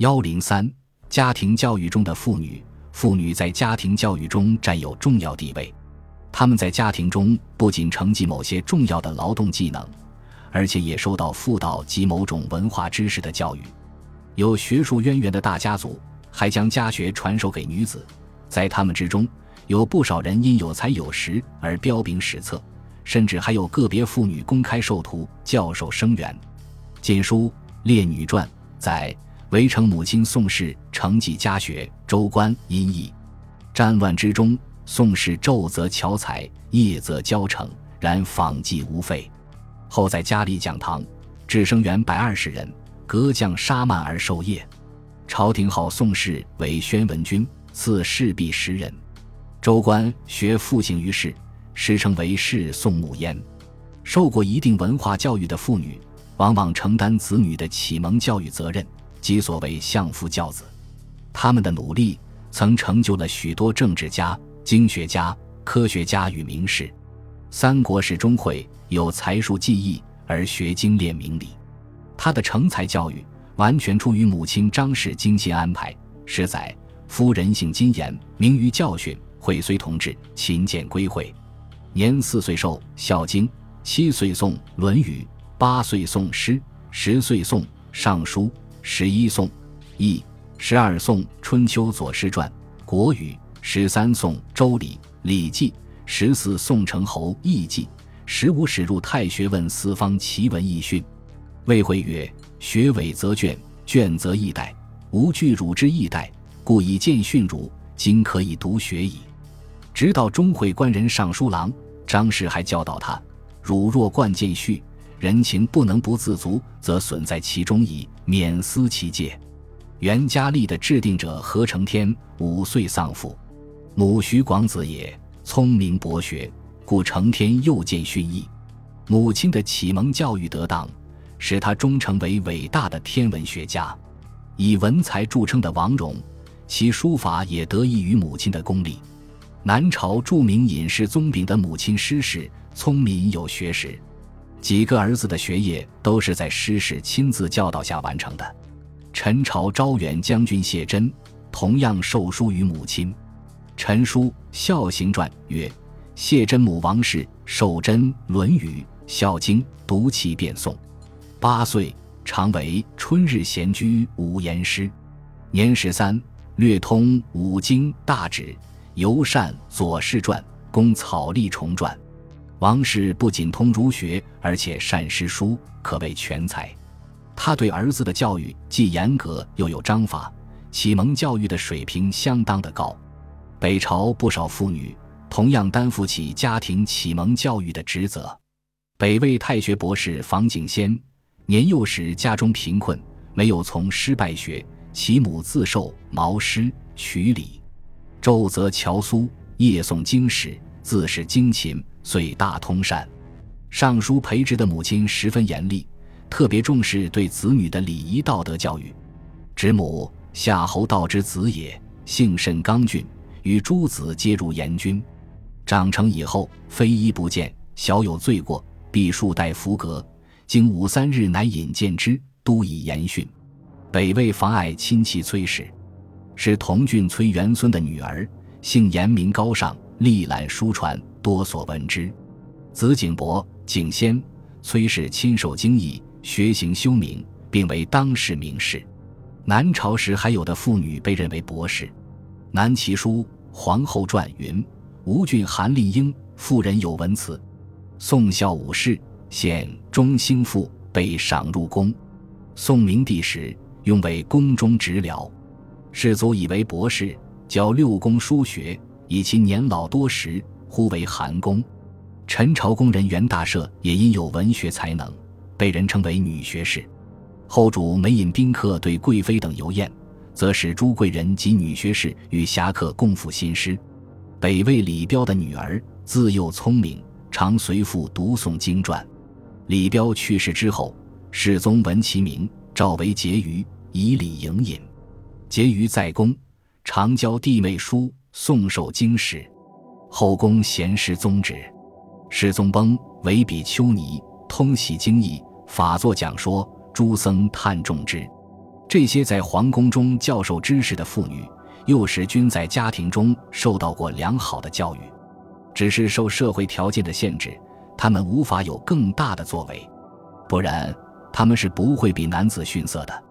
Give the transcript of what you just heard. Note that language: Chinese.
幺零三，家庭教育中的妇女，妇女在家庭教育中占有重要地位。她们在家庭中不仅承继某些重要的劳动技能，而且也受到妇道及某种文化知识的教育。有学术渊源的大家族还将家学传授给女子，在他们之中，有不少人因有才有识而彪炳史册，甚至还有个别妇女公开授徒、教授生源。《晋书·列女传》载：“围城母亲宋氏承继家学，周官音译。战乱之中。”宋氏昼则巧采，夜则教成，然访迹无废。后在嘉里讲堂，至生员百二十人，隔将杀慢而授业。朝廷号宋氏为宣文君，赐侍婢十人。州官学复姓于氏，时称为氏宋母焉。受过一定文化教育的妇女，往往承担子女的启蒙教育责任，即所谓相夫教子。他们的努力曾成就了许多政治家。经学家、科学家与名士，三国时钟会有才术技艺而学精炼明理。他的成才教育完全出于母亲张氏精心安排。十载夫人性金言，明于教训，会随同志，勤俭归会。年四岁授《孝经》，七岁诵《论语》，八岁诵诗，十岁诵《尚书》，十一宋《易》，十二宋《春秋左氏传》《国语》。十三宋周礼礼记，十四宋成侯易记，十五始入太学问四方奇文异训。魏惠曰：“学伪则卷，卷则易代，吾惧汝之易代，故以见训汝。今可以读学矣。”直到钟会官人尚书郎张氏还教导他：“汝若惯见序，人情不能不自足，则损在其中矣，免思其戒。”袁嘉立的制定者何承天五岁丧父。母徐广子也，聪明博学，故成天又见训义。母亲的启蒙教育得当，使他终成为伟大的天文学家。以文才著称的王戎，其书法也得益于母亲的功力。南朝著名隐士宗炳的母亲施氏，聪明有学识，几个儿子的学业都是在师氏亲自教导下完成的。陈朝昭远将军谢真，同样受书于母亲。陈书《孝行传》曰：“谢真母王氏受真《论语》《孝经》，读其遍诵。八岁，常为春日闲居无言诗。年十三，略通五经大旨，尤善《左氏传》，工草隶重传。王氏不仅通儒学，而且善诗书，可谓全才。他对儿子的教育既严格又有章法，启蒙教育的水平相当的高。”北朝不少妇女同样担负起家庭启蒙教育的职责。北魏太学博士房景先年幼时家中贫困，没有从师拜学，其母自授毛诗曲礼，昼则乔苏，夜诵经史，自是精勤，遂大通善。尚书裴植的母亲十分严厉，特别重视对子女的礼仪道德教育。侄母夏侯道之子也，性甚刚俊。与诸子皆入严军，长成以后，非一不见，小有罪过，必数代服革。经五三日，乃引见之，都以严训。北魏妨碍亲戚崔氏，是同郡崔元孙的女儿，姓严，名高尚，历览书传，多所闻之。子景伯、景先，崔氏亲授经义，学行修明，并为当世名士。南朝时还有的妇女被认为博士。南齐书《皇后传》云：“吴郡韩立英妇人有文辞，宋孝武士显中兴妇，被赏入宫。宋明帝时，用为宫中职僚，世族以为博士，教六宫书学，以其年老多时，呼为韩公。陈朝宫人袁大赦也因有文学才能，被人称为女学士。后主每引宾客对贵妃等游宴。”则使朱贵人及女学士与侠客共赋新诗。北魏李彪的女儿自幼聪明，常随父读诵经传。李彪去世之后，世宗闻其名，召为婕妤，以礼迎引。婕妤在宫，常教弟妹书，诵授经史。后宫贤师宗旨。世宗崩，为比丘尼，通习经义，法作讲说，诸僧叹重之。这些在皇宫中教授知识的妇女，幼时均在家庭中受到过良好的教育，只是受社会条件的限制，她们无法有更大的作为，不然他们是不会比男子逊色的。